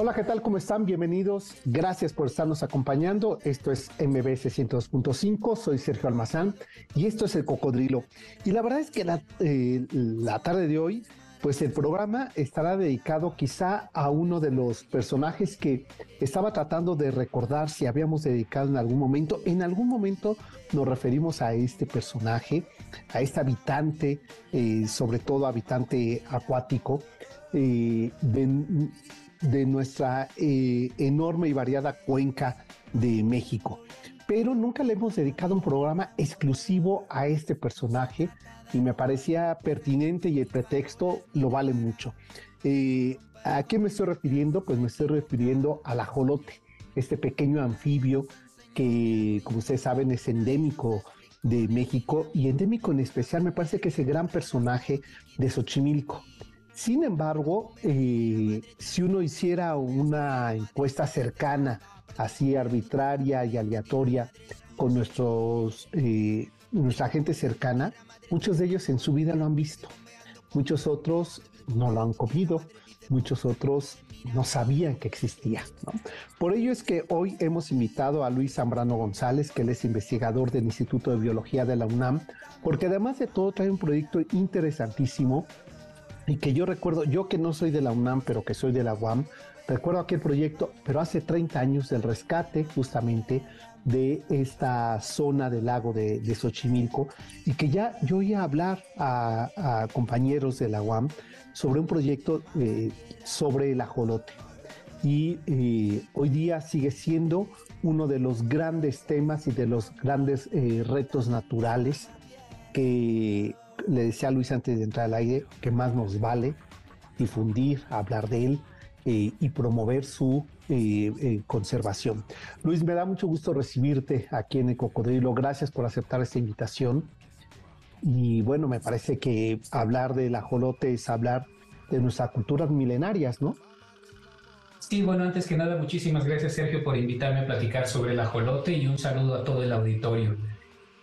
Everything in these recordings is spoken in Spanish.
Hola, ¿qué tal? ¿Cómo están? Bienvenidos. Gracias por estarnos acompañando. Esto es MBS 102.5. Soy Sergio Almazán y esto es El Cocodrilo. Y la verdad es que la, eh, la tarde de hoy, pues el programa estará dedicado quizá a uno de los personajes que estaba tratando de recordar si habíamos dedicado en algún momento. En algún momento nos referimos a este personaje, a este habitante, eh, sobre todo habitante acuático. Eh, de nuestra eh, enorme y variada cuenca de México. Pero nunca le hemos dedicado un programa exclusivo a este personaje y me parecía pertinente y el pretexto lo vale mucho. Eh, ¿A qué me estoy refiriendo? Pues me estoy refiriendo al ajolote, este pequeño anfibio que, como ustedes saben, es endémico de México y endémico en especial me parece que es el gran personaje de Xochimilco. Sin embargo, eh, si uno hiciera una encuesta cercana, así arbitraria y aleatoria, con nuestros, eh, nuestra gente cercana, muchos de ellos en su vida lo han visto. Muchos otros no lo han comido, muchos otros no sabían que existía. Por ello es que hoy hemos invitado a Luis Zambrano González, que él es investigador del Instituto de Biología de la UNAM, porque además de todo trae un proyecto interesantísimo y que yo recuerdo, yo que no soy de la UNAM, pero que soy de la UAM, recuerdo aquel proyecto, pero hace 30 años del rescate justamente de esta zona del lago de, Xochimilco y que ya yo oía hablar a, compañeros de la UAM sobre un proyecto eh, sobre el ajolote. Y eh, hoy día sigue siendo uno de los grandes temas y de los grandes eh, retos naturales que le decía a Luis antes de entrar al aire que más nos vale difundir, hablar de él eh, y promover su eh, eh, conservación. Luis, me da mucho gusto recibirte aquí en el Cocodrilo. Gracias por aceptar esta invitación. Y bueno, me parece que hablar del ajolote es hablar de nuestras culturas milenarias, ¿no? Sí, bueno, antes que nada, muchísimas gracias Sergio por invitarme a platicar sobre el ajolote y un saludo a todo el auditorio.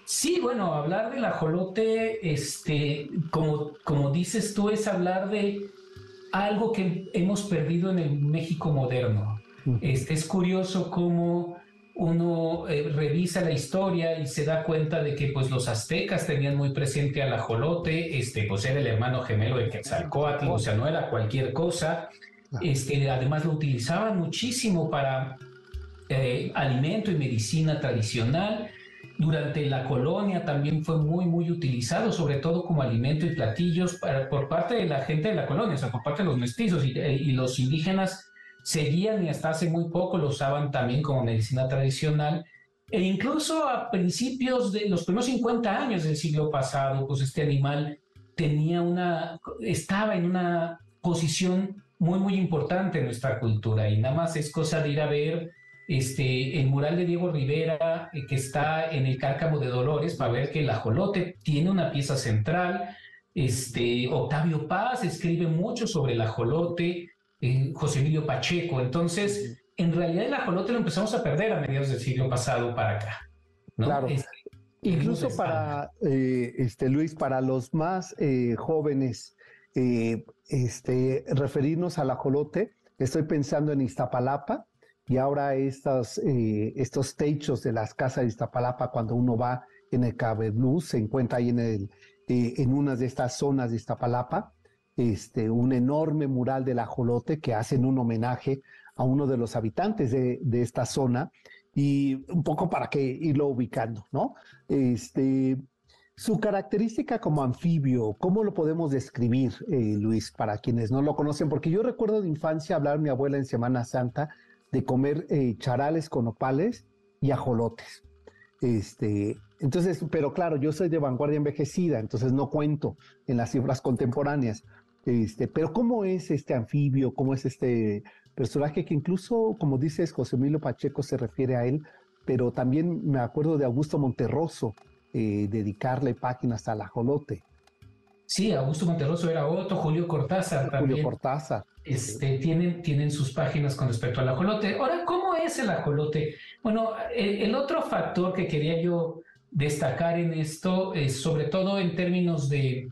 Sí, bueno, hablar del ajolote, este, como, como dices tú, es hablar de algo que hemos perdido en el México moderno. Este, es curioso cómo uno eh, revisa la historia y se da cuenta de que pues los aztecas tenían muy presente al ajolote, este, pues era el hermano gemelo de Quetzalcóatl, o sea, no era cualquier cosa. Este, además lo utilizaban muchísimo para eh, alimento y medicina tradicional durante la colonia también fue muy, muy utilizado, sobre todo como alimento y platillos por parte de la gente de la colonia, o sea, por parte de los mestizos y, eh, y los indígenas seguían y hasta hace muy poco lo usaban también como medicina tradicional. E incluso a principios de los primeros 50 años del siglo pasado, pues este animal tenía una, estaba en una posición muy, muy importante en nuestra cultura y nada más es cosa de ir a ver este, el mural de Diego Rivera, eh, que está en el Cárcamo de Dolores, para ver que el ajolote tiene una pieza central. Este, Octavio Paz escribe mucho sobre el ajolote, eh, José Emilio Pacheco. Entonces, en realidad el ajolote lo empezamos a perder a mediados del siglo pasado para acá. Claro. Este, Incluso para, eh, este, Luis, para los más jóvenes, este, referirnos al ajolote, estoy pensando en Iztapalapa, y ahora estas, eh, estos techos de las casas de Iztapalapa, cuando uno va en el Cabe se encuentra ahí en, el, eh, en una de estas zonas de Iztapalapa, este, un enorme mural del ajolote que hacen un homenaje a uno de los habitantes de, de esta zona y un poco para que irlo ubicando, ¿no? Este, su característica como anfibio, ¿cómo lo podemos describir, eh, Luis, para quienes no lo conocen? Porque yo recuerdo de infancia hablar mi abuela en Semana Santa de comer eh, charales con opales y ajolotes. Este, entonces, pero claro, yo soy de vanguardia envejecida, entonces no cuento en las cifras contemporáneas. Este, pero ¿cómo es este anfibio? ¿Cómo es este personaje que incluso, como dices, José Emilio Pacheco se refiere a él, pero también me acuerdo de Augusto Monterroso, eh, dedicarle páginas al ajolote. Sí, Augusto Monterroso era otro, Julio Cortázar también. Julio Cortázar. Este, tienen, tienen sus páginas con respecto al ajolote. Ahora, ¿cómo es el ajolote? Bueno, el, otro factor que quería yo destacar en esto, es sobre todo en términos de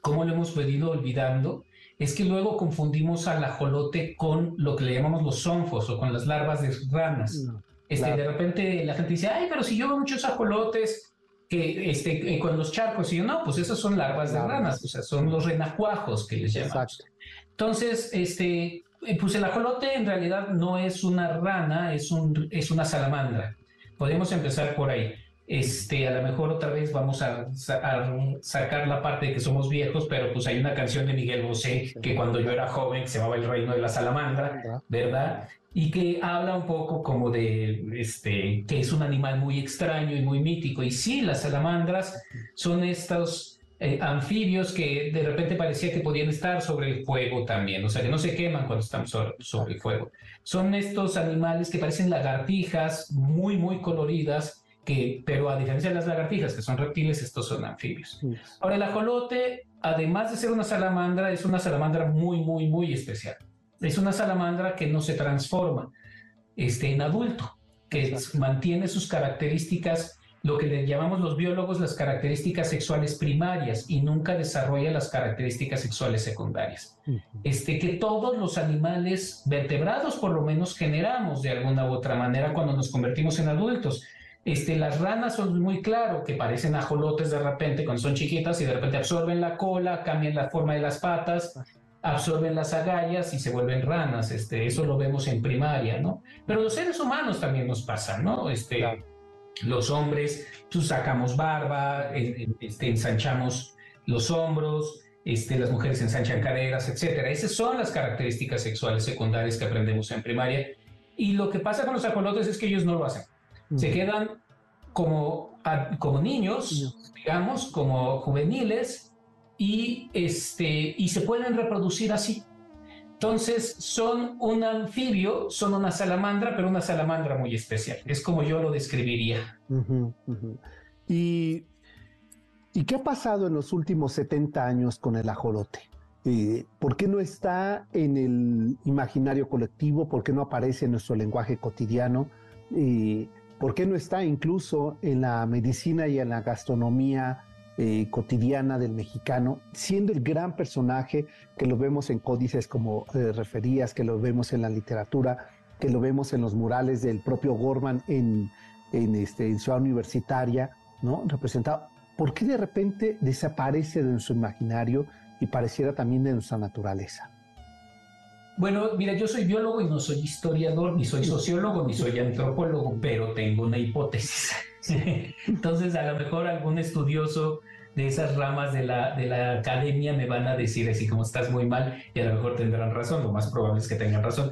cómo lo hemos venido olvidando, es que luego confundimos al ajolote con lo que le llamamos los zonfos o con las larvas de ranas. Mm, este, De repente la gente dice, ay, pero si yo veo muchos ajolotes que, este, con los charcos, y yo no, pues esas son larvas de ranas, o sea, son los renacuajos que les llamamos. Entonces, este, eh, pues el ajolote en realidad no es una rana, es, un, es una salamandra. Podemos empezar por ahí. Este, a lo mejor otra vez vamos a, sacar la parte de que somos viejos, pero pues hay una canción de Miguel Bosé que cuando yo era joven se llamaba El Reino de la Salamandra, ¿verdad? Y que habla un poco como de este, que es un animal muy extraño y muy mítico. Y sí, las salamandras son estos eh, anfibios que de repente parecía que podían estar sobre el fuego también, o sea, que no se queman cuando están sobre el fuego. Son estos animales que parecen lagartijas muy, muy coloridas que, pero a diferencia de las lagartijas, que son reptiles, estos son anfibios. Ahora, el ajolote, además de ser una salamandra, es una salamandra muy, muy, muy especial. Es una salamandra que no se transforma este, en adulto, que mantiene sus características, lo que le llamamos los biólogos las características sexuales primarias y nunca desarrolla las características sexuales secundarias. este, que todos los animales vertebrados por lo menos generamos de alguna u otra manera cuando nos convertimos en adultos. Este, las ranas son muy claro que parecen ajolotes de repente cuando son chiquitas y de repente absorben la cola, cambian la forma de las patas, absorben las agallas y se vuelven ranas. Este, eso lo vemos en primaria, ¿no? Pero los seres humanos también nos pasan, ¿no? Este, Los hombres, pues sacamos barba, este, ensanchamos los hombros, este, las mujeres ensanchan caderas, etcétera. Esas son las características sexuales secundarias que aprendemos en primaria. Y lo que pasa con los ajolotes es que ellos no lo hacen se quedan como, como niños, digamos, como juveniles, y, este, y se pueden reproducir así. Entonces son un anfibio, son una salamandra, pero una salamandra muy especial. Es como yo lo describiría. ¿Y, ¿Y qué ha pasado en los últimos 70 años con el ajolote? Eh, ¿Por qué no está en el imaginario colectivo? ¿Por qué no aparece en nuestro lenguaje cotidiano? Eh, ¿Por qué no está incluso en la medicina y en la gastronomía eh, cotidiana del mexicano, siendo el gran personaje que lo vemos en códices como eh, referías, que lo vemos en la literatura, que lo vemos en los murales del propio Gorman en, en, este, Ciudad Universitaria, ¿no? Representado. ¿Por qué de repente desaparece de nuestro imaginario y pareciera también de nuestra naturaleza? Bueno, mira, yo soy biólogo y no soy historiador, ni soy sociólogo, ni soy antropólogo, pero tengo una hipótesis. Entonces, a lo mejor algún estudioso de esas ramas de la, de la academia me van a decir así como estás muy mal y a lo mejor tendrán razón, lo más probable es que tengan razón.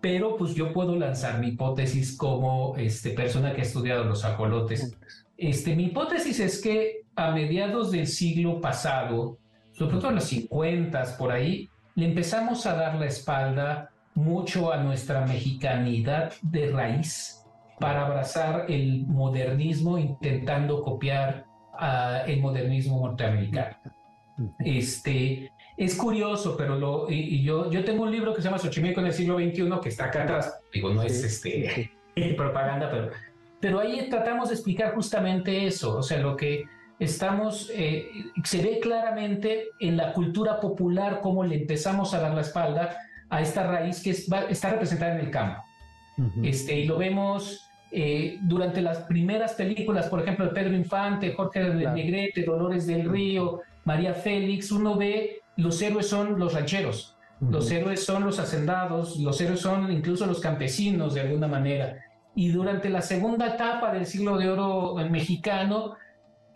Pero pues yo puedo lanzar mi hipótesis como este, persona que ha estudiado los ajolotes. Este, mi hipótesis es que a mediados del siglo pasado, sobre todo en los 50 por ahí, le empezamos a dar la espalda mucho a nuestra mexicanidad de raíz para abrazar el modernismo intentando copiar el modernismo norteamericano. Este, es curioso, pero lo, y, yo, yo tengo un libro que se llama Xochimilco en el siglo XXI que está acá atrás. Digo, no es este, propaganda, pero, pero ahí tratamos de explicar justamente eso, o sea, lo que estamos, eh, se ve claramente en la cultura popular cómo le empezamos a dar la espalda a esta raíz que está representada en el campo. este, y lo vemos eh, durante las primeras películas, por ejemplo, de Pedro Infante, Jorge de Negrete, Dolores del Río, María Félix, uno ve los héroes son los rancheros, los héroes son los hacendados, los héroes son incluso los campesinos de alguna manera. Y durante la segunda etapa del siglo de oro mexicano,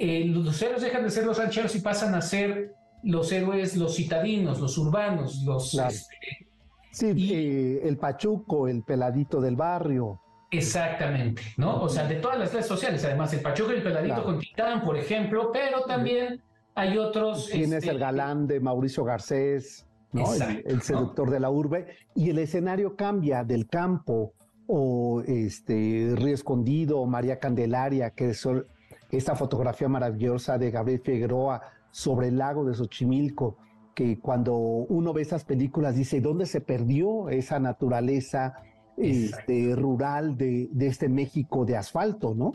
eh, los héroes dejan de ser los rancheros y pasan a ser los héroes, los citadinos, los urbanos, los... Este, sí, eh, el pachuco, el peladito del barrio. Exactamente, ¿no? O sea, de todas las redes sociales, además, el pachuco y el peladito con Titán, por ejemplo, pero también hay otros... Tienes es el este, galán de Mauricio Garcés, ¿no? el, seductor de la urbe, y el escenario cambia del campo o este Río Escondido o María Candelaria, que son esta fotografía maravillosa de Gabriel Figueroa sobre el lago de Xochimilco, que cuando uno ve esas películas dice, ¿dónde se perdió esa naturaleza este, rural de, de este México de asfalto, no?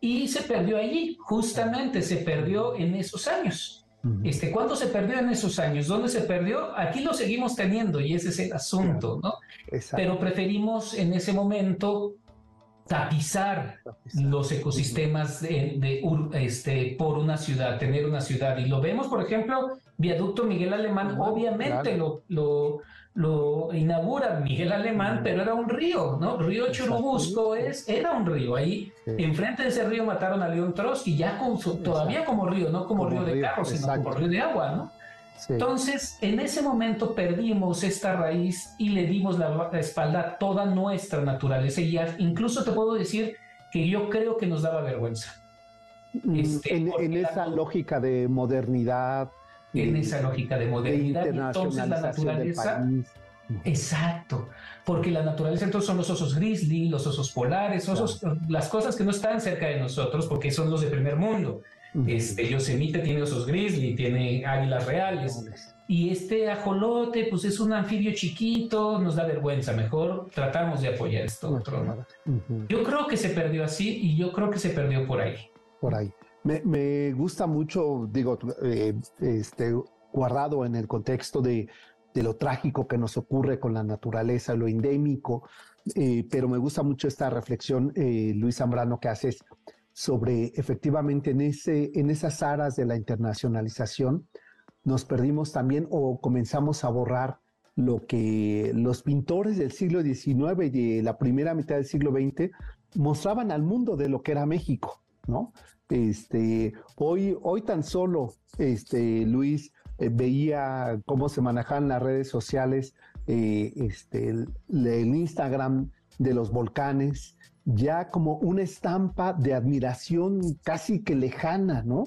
Y se perdió allí, justamente se perdió en esos años. Este, ¿Cuándo se perdió en esos años? ¿Dónde se perdió? Aquí lo seguimos teniendo y ese es el asunto, ¿no? Pero preferimos en ese momento tapizar, los ecosistemas de, este, por una ciudad, tener una ciudad. Y lo vemos, por ejemplo, Viaducto Miguel Alemán, obviamente lo, lo, lo, inaugura Miguel Alemán, pero era un río, ¿no? Río Churubusco es, era un río. Ahí, enfrente de ese río mataron a León Trotsky, ya con todavía como río, no como, río de carros, sino como río de agua, ¿no? Entonces, en ese momento perdimos esta raíz y le dimos la, espalda a toda nuestra naturaleza. Y incluso te puedo decir que yo creo que nos daba vergüenza. Mm, este, en, esa lógica de modernidad. En esa lógica de modernidad. entonces la naturaleza. Exacto, porque la naturaleza entonces son los osos grizzly, los osos polares, osos, las cosas que no están cerca de nosotros porque son los de primer mundo. Este, Yosemite tiene osos grizzly, tiene águilas reales. Y este ajolote, pues es un anfibio chiquito, nos da vergüenza. Mejor tratamos de apoyar esto otro. Yo creo que se perdió así y yo creo que se perdió por ahí. Por ahí. Me, gusta mucho, digo, eh, este, guardado en el contexto de, lo trágico que nos ocurre con la naturaleza, lo endémico, eh, pero me gusta mucho esta reflexión, eh, Luis Zambrano, que haces sobre efectivamente en, ese, en esas aras de la internacionalización, nos perdimos también o comenzamos a borrar lo que los pintores del siglo XIX y de la primera mitad del siglo XX mostraban al mundo de lo que era México, ¿no? Este, hoy, hoy tan solo, este, Luis, eh, veía cómo se manejaban las redes sociales, eh, este, el Instagram de los volcanes, ya como una estampa de admiración casi que lejana, ¿no?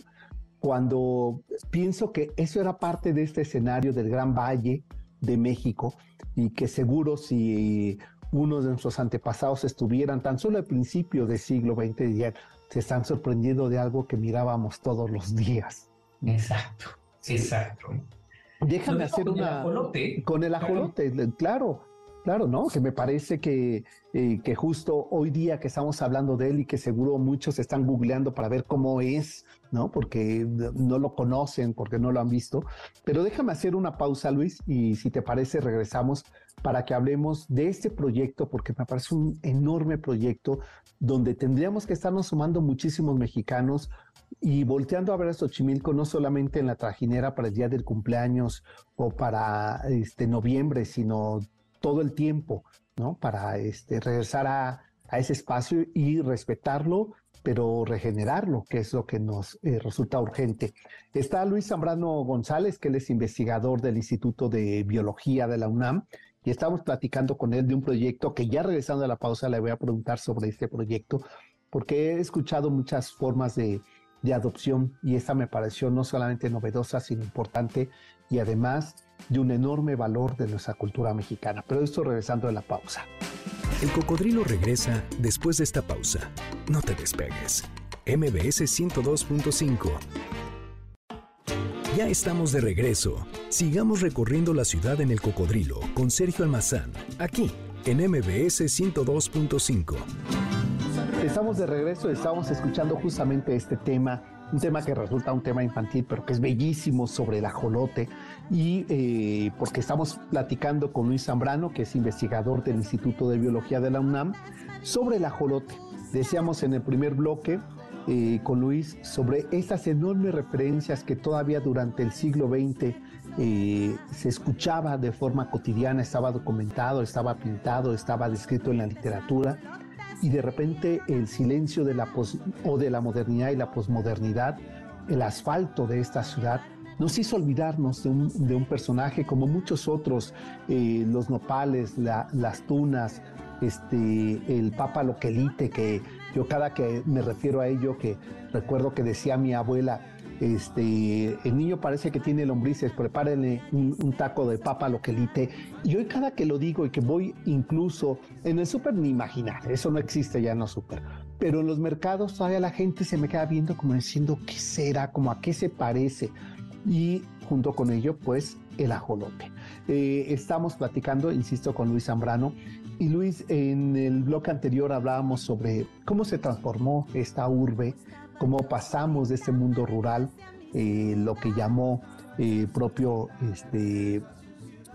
Cuando pienso que eso era parte de este escenario del Gran Valle de México y que seguro si unos de nuestros antepasados estuvieran tan solo al principio del siglo XX, ya se están sorprendiendo de algo que mirábamos todos los días. Exacto, exacto. Déjame hacer una... Con el ajolote, claro. Claro, ¿no? Que me parece que, eh, que justo hoy día que estamos hablando de él y que seguro muchos están googleando para ver cómo es, ¿no? Porque no lo conocen, porque no lo han visto. Pero déjame hacer una pausa, Luis, y si te parece, regresamos para que hablemos de este proyecto, porque me parece un enorme proyecto donde tendríamos que estarnos sumando muchísimos mexicanos y volteando a ver a Xochimilco no solamente en la trajinera para el día del cumpleaños o para este noviembre, sino todo el tiempo, ¿no? Para este, regresar a, ese espacio y respetarlo, pero regenerarlo, que es lo que nos eh, resulta urgente. Está Luis Zambrano González, que él es investigador del Instituto de Biología de la UNAM, y estamos platicando con él de un proyecto que ya regresando a la pausa le voy a preguntar sobre este proyecto, porque he escuchado muchas formas de, de adopción y esta me pareció no solamente novedosa, sino importante y además de un enorme valor de nuestra cultura mexicana. Pero esto regresando de la pausa. El cocodrilo regresa después de esta pausa. No te despegues. MBS 102.5. Ya estamos de regreso. Sigamos recorriendo la ciudad en el cocodrilo con Sergio Almazán, aquí en MBS 102.5. Estamos de regreso, estamos escuchando justamente este tema un tema que resulta un tema infantil, pero que es bellísimo sobre el ajolote. Y eh, porque estamos platicando con Luis Zambrano, que es investigador del Instituto de Biología de la UNAM, sobre el ajolote. Decíamos en el primer bloque eh, con Luis sobre estas enormes referencias que todavía durante el siglo XX eh, se escuchaba de forma cotidiana, estaba documentado, estaba pintado, estaba descrito en la literatura y de repente el silencio de la o de la modernidad y la posmodernidad, el asfalto de esta ciudad, nos hizo olvidarnos de un, personaje como muchos otros, eh, los nopales, las tunas, este, el Papa Loquelite, que yo cada que me refiero a ello, que recuerdo que decía mi abuela, este, el niño parece que tiene lombrices, prepárenle un, taco de papa loquelite. Y hoy cada que lo digo y que voy incluso en el súper ni imaginar, eso no existe ya en los súper. pero en los mercados todavía la gente se me queda viendo como diciendo qué será, como a qué se parece. Y junto con ello, pues el ajolote. Eh, estamos platicando, insisto, con Luis Zambrano. Y Luis, en el bloque anterior hablábamos sobre cómo se transformó esta urbe, cómo pasamos de este mundo rural, eh, lo que llamó eh, propio este,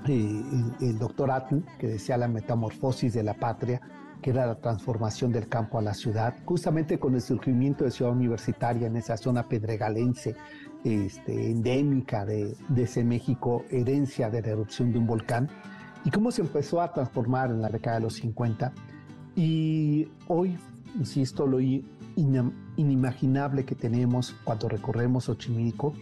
el, doctor Atl, que decía la metamorfosis de la patria, que era la transformación del campo a la ciudad, justamente con el surgimiento de Ciudad Universitaria en esa zona pedregalense, este, endémica de, ese México, herencia de la erupción de un volcán, y cómo se empezó a transformar en la década de los 50. Y hoy, insisto, lo inimaginable que tenemos cuando recorremos Xochimilco,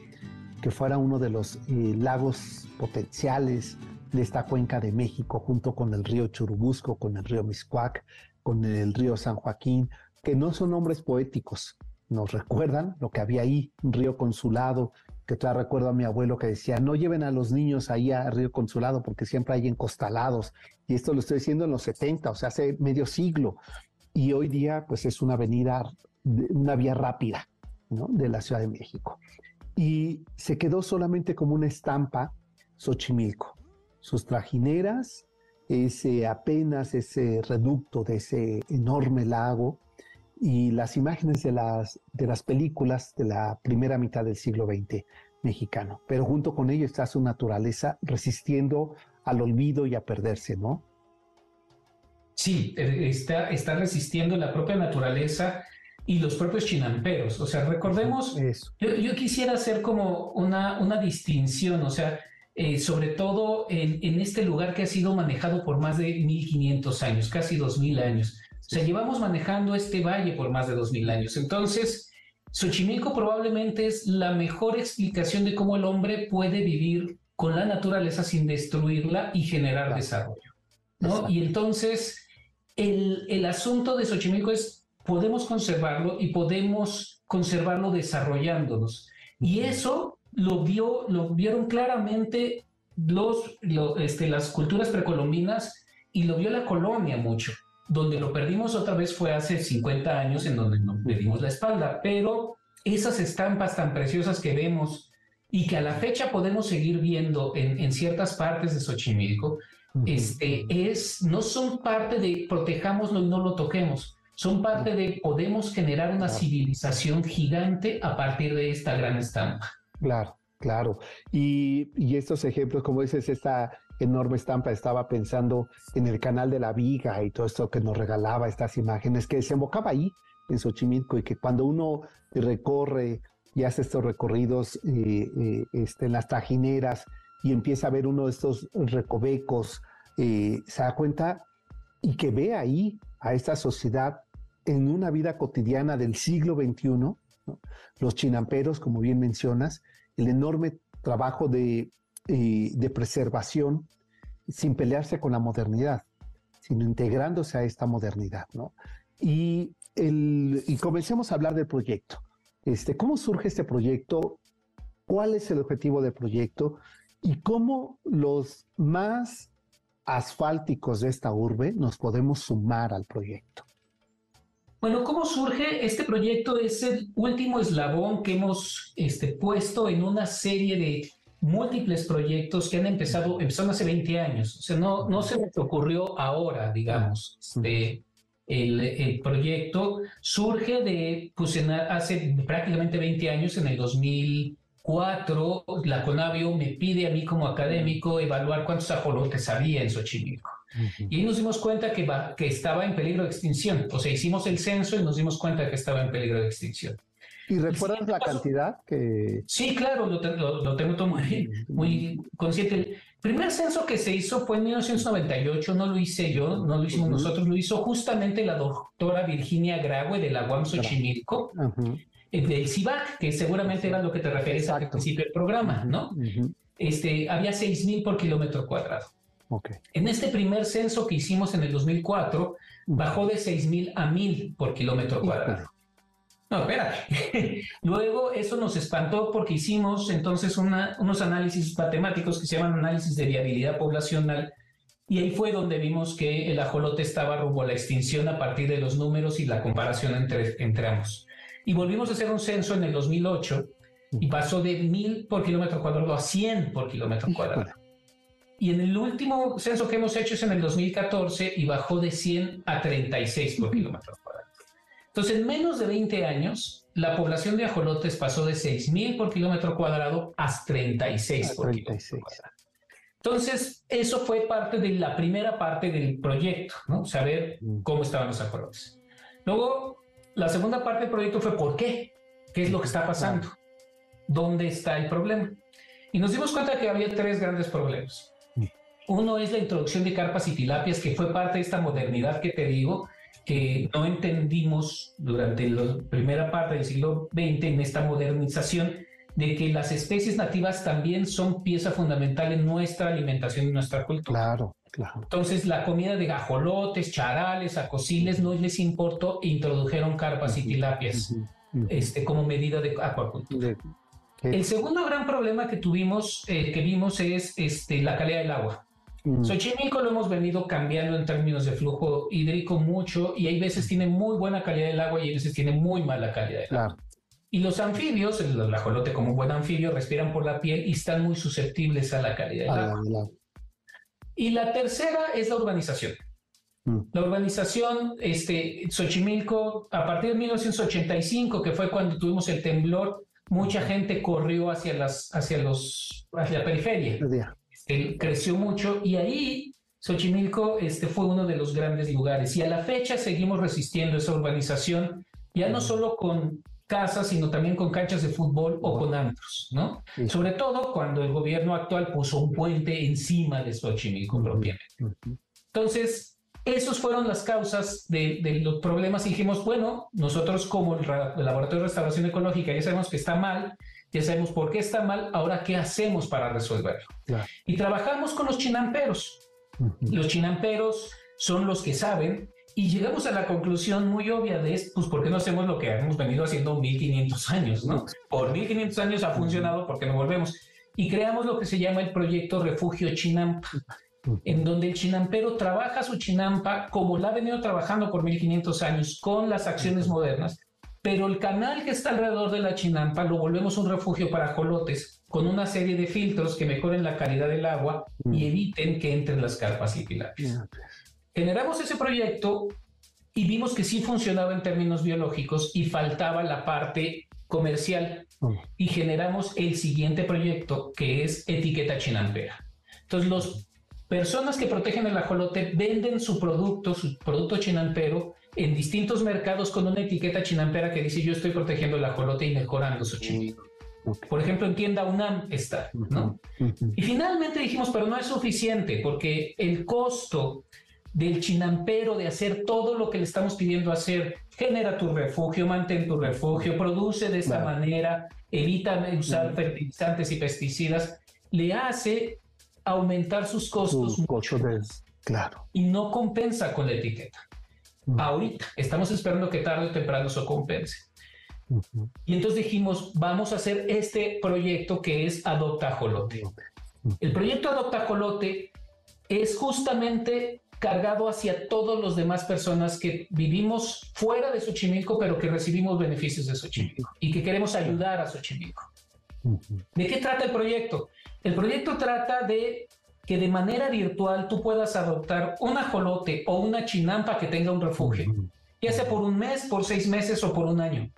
que fuera uno de los eh, lagos potenciales de esta cuenca de México, junto con el río Churubusco, con el río Miscuac, con el río San Joaquín, que no son nombres poéticos, nos recuerdan lo que había ahí, un río consulado, que todavía recuerdo a mi abuelo que decía, no lleven a los niños ahí a Río Consulado porque siempre hay encostalados. Y esto lo estoy diciendo en los 70, o sea, hace medio siglo. Y hoy día, pues es una avenida, una vía rápida ¿no? de la Ciudad de México. Y se quedó solamente como una estampa Xochimilco. Sus trajineras, ese apenas ese reducto de ese enorme lago, y las imágenes de las, de las películas de la primera mitad del siglo XX mexicano. Pero junto con ello está su naturaleza resistiendo al olvido y a perderse, ¿no? Sí, eh, está, está resistiendo la propia naturaleza y los propios chinamperos. O sea, recordemos, Yo, quisiera hacer como una, una distinción, o sea, eh, sobre todo en, en, este lugar que ha sido manejado por más de 1500 años, casi 2000 años. O sea, llevamos manejando este valle por más de 2000 años. Entonces, Xochimilco probablemente es la mejor explicación de cómo el hombre puede vivir con la naturaleza sin destruirla y generar desarrollo. ¿No? Y entonces, el, el asunto de Xochimilco es, podemos conservarlo y podemos conservarlo desarrollándonos. Y eso lo, vio, lo vieron claramente los, este, las culturas precolombinas y lo vio la colonia mucho. Donde lo perdimos otra vez fue hace 50 años en donde nos perdimos la espalda, pero esas estampas tan preciosas que vemos y que a la fecha podemos seguir viendo en, ciertas partes de Xochimilco, este, es, no son parte de protejámoslo y no lo toquemos, son parte de podemos generar una civilización gigante a partir de esta gran estampa. Claro, claro. Y, y estos ejemplos, como dices, esta enorme estampa, estaba pensando en el canal de la Viga y todo esto que nos regalaba estas imágenes, que desembocaba ahí en Xochimilco y que cuando uno recorre y hace estos recorridos eh, eh, este, en las trajineras y empieza a ver uno de estos recovecos, eh, se da cuenta y que ve ahí a esta sociedad en una vida cotidiana del siglo XXI, los chinamperos, como bien mencionas, el enorme trabajo de de preservación sin pelearse con la modernidad, sino integrándose a esta modernidad, ¿no? Y, el, y comencemos a hablar del proyecto. Este, ¿Cómo surge este proyecto? ¿Cuál es el objetivo del proyecto? Y cómo los más asfálticos de esta urbe nos podemos sumar al proyecto. Bueno, ¿cómo surge? Este proyecto es el último eslabón que hemos este, puesto en una serie de múltiples proyectos que han empezado, empezaron hace 20 años. O sea, no, no se les ocurrió ahora, digamos. Este, el, proyecto surge de, pues hace prácticamente 20 años, en el 2004, la Conavio me pide a mí como académico evaluar cuántos ajolotes había en Xochimilco. Y ahí nos dimos cuenta que, que estaba en peligro de extinción. O sea, hicimos el censo y nos dimos cuenta que estaba en peligro de extinción. ¿Y recuerdas la cantidad que...? Sí, claro, lo, tengo todo muy, muy consciente. El primer censo que se hizo fue en 1998, no lo hice yo, no lo hicimos nosotros, lo hizo justamente la doctora Virginia Graue de la UAM Xochimilco, eh, del CIVAC, que seguramente era lo que te refieres al principio del programa, ¿no? este, había 6.000 por kilómetro cuadrado. Okay. En este primer censo que hicimos en el 2004, bajó de 6.000 a 1.000 por kilómetro cuadrado. No, espera. Luego eso nos espantó porque hicimos entonces unos análisis matemáticos que se llaman análisis de viabilidad poblacional y ahí fue donde vimos que el ajolote estaba rumbo a la extinción a partir de los números y la comparación entre, entre ambos. Y volvimos a hacer un censo en el 2008 y pasó de 1000 por kilómetro cuadrado a 100 por kilómetro cuadrado. Y en el último censo que hemos hecho es en el 2014 y bajó de 100 a 36 por kilómetro cuadrado. Entonces, en menos de 20 años, la población de ajolotes pasó de 6.000 por kilómetro cuadrado a 36 por kilómetro cuadrado. Entonces, eso fue parte de la primera parte del proyecto, ¿no? Saber cómo estaban los ajolotes. Luego, la segunda parte del proyecto fue por qué, qué es lo que está pasando, dónde está el problema. Y nos dimos cuenta que había tres grandes problemas. Uno es la introducción de carpas y tilapias, que fue parte de esta modernidad que te digo, que no entendimos durante la primera parte del siglo XX en esta modernización de que las especies nativas también son pieza fundamental en nuestra alimentación y nuestra cultura. Claro, claro. Entonces, la comida de gajolotes, charales, acosiles no les importó introdujeron carpas y tilapias este, como medida de acuacultura. El segundo gran problema que tuvimos, eh, que vimos, es este, la calidad del agua. Mm. Xochimilco lo hemos venido cambiando en términos de flujo hídrico mucho y hay veces tiene muy buena calidad del agua y hay veces tiene muy mala calidad del agua. Y los anfibios, el ajolote como un buen anfibio, respiran por la piel y están muy susceptibles a la calidad del agua. Y la tercera es la urbanización. Mm. La urbanización, este, Xochimilco, a partir de 1985, que fue cuando tuvimos el temblor, mucha gente corrió hacia, las, hacia, los, hacia la periferia creció mucho y ahí Xochimilco este, fue uno de los grandes lugares. Y a la fecha seguimos resistiendo esa urbanización, ya no solo con casas, sino también con canchas de fútbol o con antros, ¿no? Sobre todo cuando el gobierno actual puso un puente encima de Xochimilco propiamente. Entonces, esas fueron las causas de, de, los problemas y dijimos, bueno, nosotros como el, Laboratorio de Restauración Ecológica ya sabemos que está mal, ya sabemos por qué está mal, ahora qué hacemos para resolverlo. Y trabajamos con los chinamperos. Los chinamperos son los que saben y llegamos a la conclusión muy obvia de esto, pues ¿por qué no hacemos lo que hemos venido haciendo 1500 años? ¿no? Por 1500 años ha funcionado, porque no volvemos? Y creamos lo que se llama el proyecto Refugio Chinampa, en donde el chinampero trabaja su chinampa como la ha venido trabajando por 1500 años con las acciones modernas, pero el canal que está alrededor de la chinampa lo volvemos un refugio para ajolotes con una serie de filtros que mejoren la calidad del agua y eviten que entren las carpas y tilapias. Generamos ese proyecto y vimos que sí funcionaba en términos biológicos y faltaba la parte comercial mm. y generamos el siguiente proyecto que es etiqueta chinampera. Entonces, las personas que protegen el ajolote venden su producto, su producto chinampero en distintos mercados con una etiqueta chinampera que dice yo estoy protegiendo el ajolote y mejorando su chinito. Por ejemplo, en tienda UNAM está, ¿no? Y finalmente dijimos, pero no es suficiente porque el costo del chinampero de hacer todo lo que le estamos pidiendo hacer, genera tu refugio, mantén tu refugio, produce de esta manera, evita usar fertilizantes y pesticidas, le hace aumentar sus costos mucho. claro. Y no compensa con la etiqueta ahorita. Estamos esperando que tarde o temprano eso compense. Y entonces dijimos, vamos a hacer este proyecto que es Adopta Jolote. El proyecto Adopta Jolote es justamente cargado hacia todos los demás personas que vivimos fuera de Xochimilco, pero que recibimos beneficios de Xochimilco y que queremos ayudar a Xochimilco. ¿De qué trata el proyecto? El proyecto trata de que de manera virtual tú puedas adoptar un ajolote o una chinampa que tenga un refugio, ya sea por un mes, por seis meses o por un año.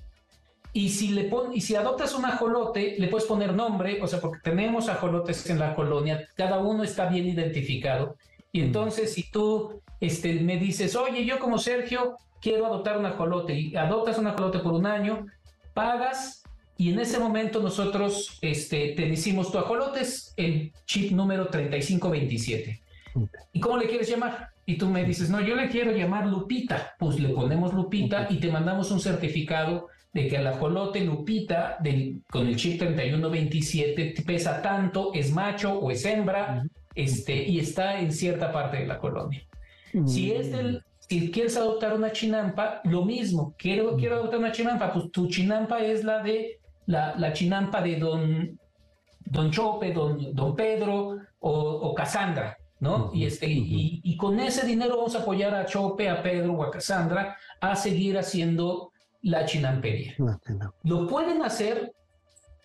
Y si, le pon, y si adoptas un ajolote, le puedes poner nombre, o sea, porque tenemos ajolotes en la colonia, cada uno está bien identificado. Y entonces, si tú este, me dices, oye, yo como Sergio quiero adoptar un ajolote y adoptas un ajolote por un año, pagas y en ese momento nosotros este, te decimos, tu ajolote es el chip número 3527. ¿Y cómo le quieres llamar? Y tú me dices, no, yo le quiero llamar Lupita. Pues le ponemos Lupita y te mandamos un certificado de que el ajolote Lupita del, con el chip 3127 pesa tanto, es macho o es hembra, este, y está en cierta parte de la colonia. Si es del si quieres adoptar una chinampa, lo mismo. Quiero, quiero adoptar una chinampa, pues tu chinampa es la de la, chinampa de don, don Chope, don, don Pedro o, o Cassandra, ¿no? y, este, y, con ese dinero vamos a apoyar a Chope, a Pedro o a Cassandra a seguir haciendo la chinampería. Lo pueden hacer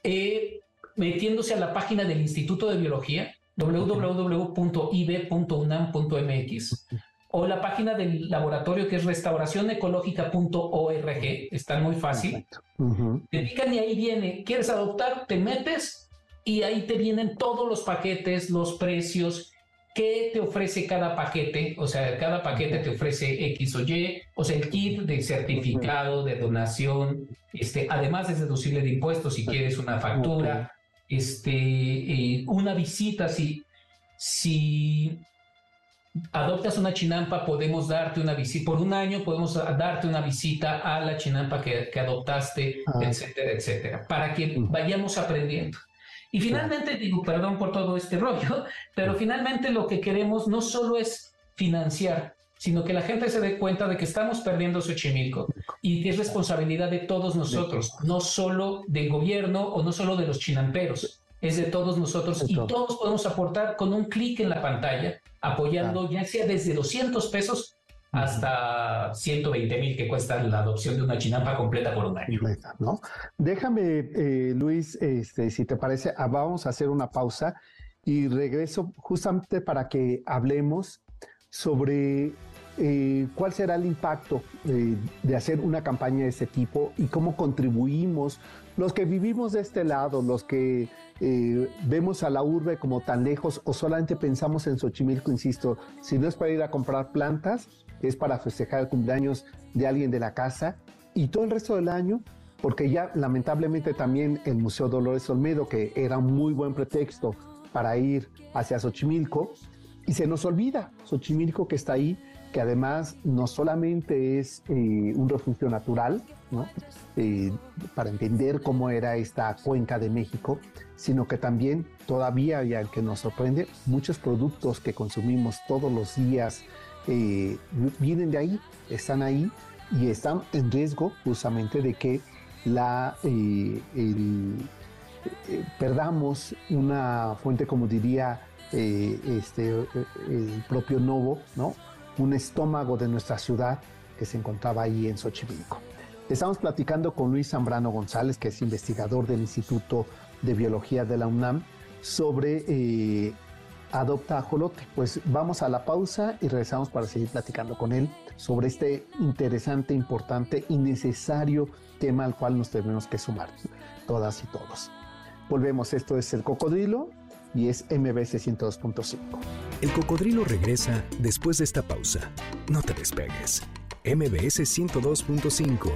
eh, metiéndose a la página del Instituto de Biología, www.ib.unam.mx o la página del laboratorio que es restauracionecológica.org, está muy fácil. Te pican y ahí viene, ¿quieres adoptar? Te metes y ahí te vienen todos los paquetes, los precios, qué te ofrece cada paquete, o sea, cada paquete te ofrece X o Y, o sea, el kit de certificado, de donación, este, además es deducible de impuestos si quieres una factura, este, eh, una visita, si, si adoptas una chinampa, podemos darte una visita, por un año podemos darte una visita a la chinampa que, adoptaste, ah. etcétera, etcétera, para que vayamos aprendiendo. Y finalmente, digo, perdón por todo este rollo, pero finalmente lo que queremos no solo es financiar, sino que la gente se dé cuenta de que estamos perdiendo Xochimilco y que es responsabilidad de todos nosotros, no solo del gobierno o no solo de los chinamperos, es de todos nosotros y todos podemos aportar con un clic en la pantalla, apoyando ya sea desde 200 pesos hasta 120 mil que cuesta la adopción de una chinampa completa por un año. ¿no? Déjame, eh, Luis, este, si te parece, ah, vamos a hacer una pausa y regreso justamente para que hablemos sobre eh, cuál será el impacto eh, de hacer una campaña de ese tipo y cómo contribuimos los que vivimos de este lado, los que vemos a la urbe como tan lejos o solamente pensamos en Xochimilco, insisto, si no es para ir a comprar plantas, es para festejar el cumpleaños de alguien de la casa y todo el resto del año, porque ya lamentablemente también el Museo Dolores Olmedo, que era un muy buen pretexto para ir hacia Xochimilco, y se nos olvida Xochimilco que está ahí, que además no solamente es eh, un refugio natural, eh, para entender cómo era esta cuenca de México, sino que también todavía, y al que nos sorprende, muchos productos que consumimos todos los días, eh, vienen de ahí, están ahí y están en riesgo justamente de que perdamos una fuente, como diría este, el propio Novo, ¿no? Un estómago de nuestra ciudad que se encontraba ahí en Xochimilco. Estamos platicando con Luis Zambrano González, que es investigador del Instituto de Biología de la UNAM, sobre adopta ajolote. Pues vamos a la pausa y regresamos para seguir platicando con él sobre este interesante, importante y necesario tema al cual nos tenemos que sumar, todas y todos. Volvemos, esto es El Cocodrilo y es MBC 102.5. El Cocodrilo regresa después de esta pausa. No te despegues. MBS 102.5.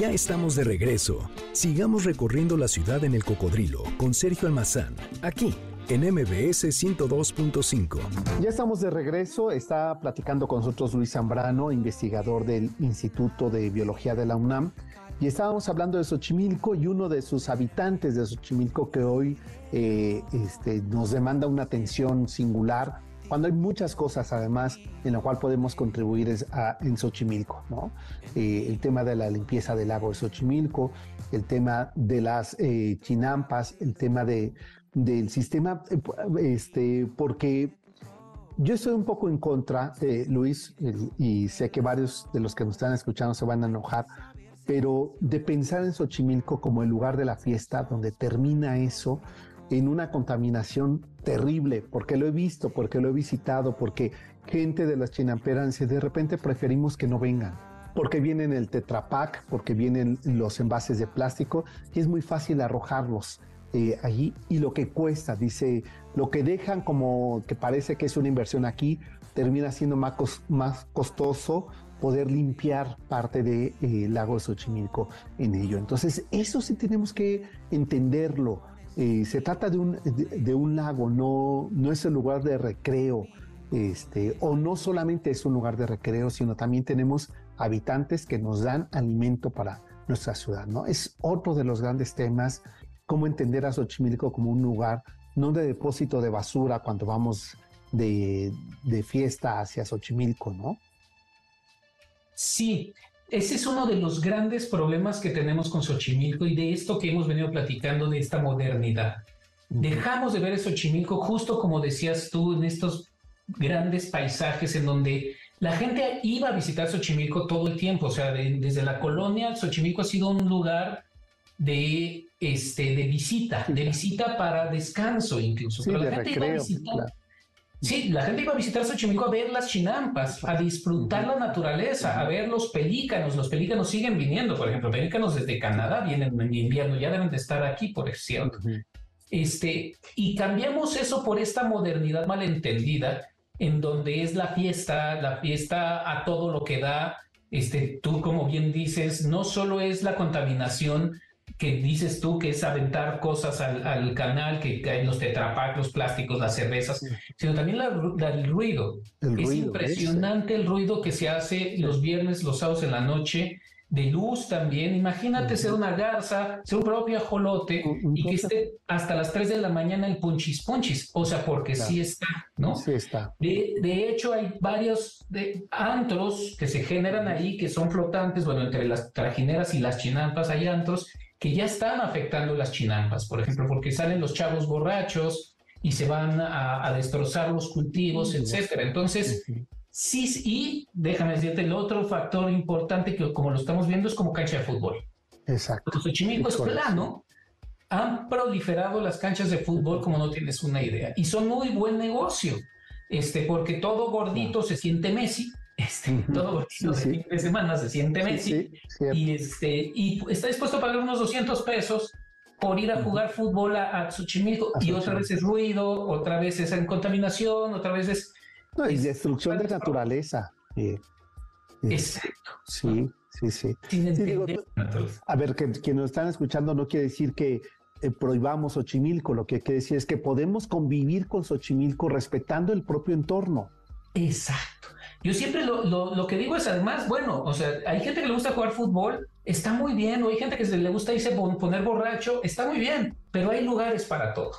Ya estamos de regreso. Sigamos recorriendo la ciudad en el cocodrilo con Sergio Almazán, aquí en MBS 102.5. Ya estamos de regreso. Está platicando con nosotros Luis Zambrano, investigador del Instituto de Biología de la UNAM. Y estábamos hablando de Xochimilco y uno de sus habitantes de Xochimilco que hoy eh, este, nos demanda una atención singular cuando hay muchas cosas además en la cual podemos contribuir es en Xochimilco, ¿no? Eh, el tema de la limpieza del lago de Xochimilco, el tema de las eh, chinampas, el tema de, del sistema, eh, este, porque yo estoy un poco en contra, Luis, y sé que varios de los que nos están escuchando se van a enojar, pero de pensar en Xochimilco como el lugar de la fiesta donde termina eso en una contaminación terrible, porque lo he visto, porque lo he visitado, porque gente de las chinamperas de repente preferimos que no vengan, porque vienen el tetrapac, porque vienen los envases de plástico y es muy fácil arrojarlos eh, allí y lo que cuesta, dice, lo que dejan como que parece que es una inversión aquí, termina siendo más, más costoso poder limpiar parte del de, eh, lago de Xochimilco en ello. Entonces, eso sí tenemos que entenderlo eh, se trata de un, de, un lago, no, no es el lugar de recreo, este, o no solamente es un lugar de recreo, sino también tenemos habitantes que nos dan alimento para nuestra ciudad, ¿no? Es otro de los grandes temas, cómo entender a Xochimilco como un lugar, no de depósito de basura cuando vamos de, de fiesta hacia Xochimilco, ¿no? Sí, ese es uno de los grandes problemas que tenemos con Xochimilco y de esto que hemos venido platicando de esta modernidad. Dejamos de ver el Xochimilco justo como decías tú en estos grandes paisajes en donde la gente iba a visitar Xochimilco todo el tiempo, o sea, desde la colonia, Xochimilco ha sido un lugar de, este, de visita, de visita para descanso incluso. Sí, Pero de la gente recreo, iba a visitar, claro. Sí, la gente iba a visitar Xochimilco a ver las chinampas, a disfrutar la naturaleza, a ver los pelícanos. Los pelícanos siguen viniendo, por ejemplo, pelícanos desde Canadá vienen en invierno, ya deben de estar aquí, por cierto. Este, y cambiamos eso por esta modernidad malentendida, en donde es la fiesta, la fiesta a todo lo que da. Este, tú, como bien dices, no solo es la contaminación que dices tú, que es aventar cosas al, al canal, que caen los tetrapack, los plásticos, las cervezas, sino también la ru- la- el ruido. El es ruido, impresionante el ruido que se hace los viernes, los sábados en la noche, de luz también. Imagínate ser una garza, ser un propio ajolote y que esté hasta las 3 de la mañana el punchis punchis. O sea, porque Claro. sí está, ¿no? Sí está. De, de hecho, hay varios de, antros que se generan ahí que son flotantes. Bueno, entre las trajineras y las chinampas hay antros que ya están afectando las chinampas, por ejemplo, porque salen los chavos borrachos y se van a, a destrozar los cultivos, etcétera. Entonces, sí, sí, y déjame decirte, el otro factor importante que como lo estamos viendo es como cancha de fútbol. Exacto. Como Xochimilco es plano, han proliferado las canchas de fútbol como no tienes una idea. Y son muy buen negocio, este, porque todo gordito se siente Messi, este, Ujú. todo gordito Sí, de sí. fin de semana se siente Messi, sí, y, este, y está dispuesto a pagar unos 200 pesos por ir a jugar fútbol a, a Xochimilco. A y otra vez es ruido, otra vez es contaminación, otra vez es... No, y es- destrucción de naturaleza. eh, eh, Exacto. sí, sí, sí. Digo, naturaleza. A ver, que quienes nos están escuchando no quiere decir que eh, prohibamos Xochimilco, lo que quiere decir es que podemos convivir con Xochimilco respetando el propio entorno. Exacto. Yo siempre lo, lo, lo que digo es además, bueno, o sea, hay gente que le gusta jugar fútbol, está muy bien, o hay gente que se le gusta irse pon- poner borracho, está muy bien, pero hay lugares para todo.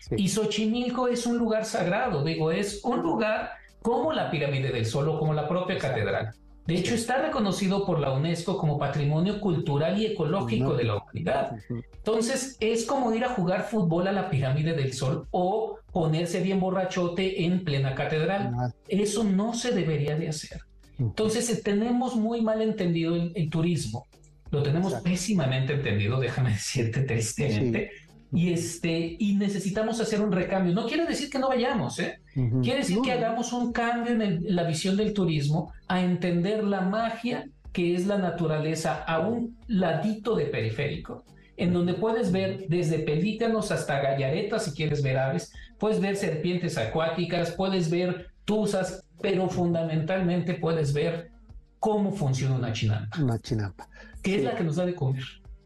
Sí. Y Xochimilco es un lugar sagrado, digo, es un lugar como la pirámide del Sol o como la propia catedral. De hecho, está reconocido por la UNESCO como Patrimonio Cultural y Ecológico de la Humanidad. Entonces, es como ir a jugar fútbol a la pirámide del Sol o ponerse bien borrachote en plena catedral. Ah, Eso no se debería de hacer. Entonces, eh, tenemos muy mal entendido el, el turismo. Lo tenemos Exacto. pésimamente entendido, déjame decirte tristemente. Y, este, y necesitamos hacer un recambio. No quiere decir que no vayamos, ¿eh? Ujú. Quiere decir que hagamos un cambio en, el- en la visión del turismo a entender la magia que es la naturaleza a un ladito de periférico, en donde puedes ver desde pelícanos hasta gallaretas si quieres ver aves, puedes ver serpientes acuáticas, puedes ver tuzas, pero fundamentalmente puedes ver cómo funciona una chinampa, Una chinampa. que es la que nos da de comer.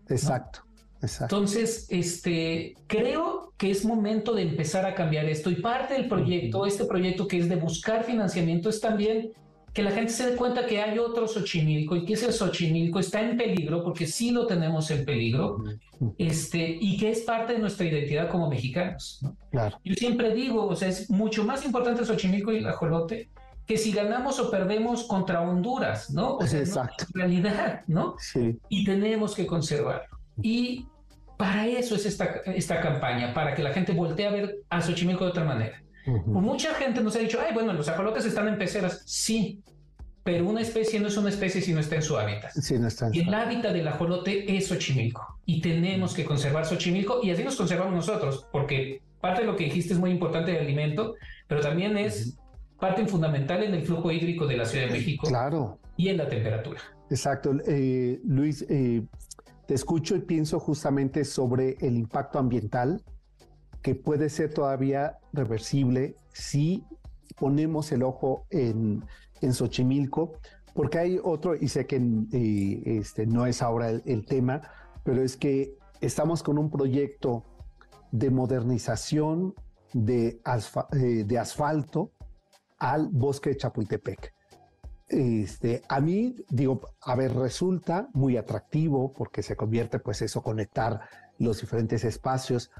Exacto, exacto. Entonces, este, creo que es momento de empezar a cambiar esto y parte del proyecto, este proyecto que es de buscar financiamiento, es también que la gente se dé cuenta que hay otro Xochimilco y que ese Xochimilco está en peligro, porque sí lo tenemos en peligro, este, y que es parte de nuestra identidad como mexicanos. ¿no? Claro. Yo siempre digo, o sea, es mucho más importante Xochimilco y el ajolote que si ganamos o perdemos contra Honduras, ¿no? O sea, no Exacto. es realidad, ¿no? Sí. y tenemos que conservarlo. Y para eso es esta, esta campaña, para que la gente voltee a ver a Xochimilco de otra manera. Mucha gente nos ha dicho, ay, bueno, los ajolotes están en peceras. Sí, pero una especie no es una especie si no está en su hábitat. Sí, no está en Y el hábitat del ajolote es Xochimilco. Y tenemos que conservar Xochimilco y así nos conservamos nosotros, porque parte de lo que dijiste es muy importante de alimento, pero también es parte fundamental en el flujo hídrico de la Ciudad de México Claro. y en la temperatura. Exacto. Eh, Luis, eh, te escucho y pienso justamente sobre el impacto ambiental que puede ser todavía reversible si ponemos el ojo en, en Xochimilco, porque hay otro, y sé que este, no es ahora el, tema, pero es que estamos con un proyecto de modernización de, eh, de asfalto al bosque de Chapultepec. Este, a mí, digo, a ver, resulta muy atractivo porque se convierte, pues, eso, conectar los diferentes espacios.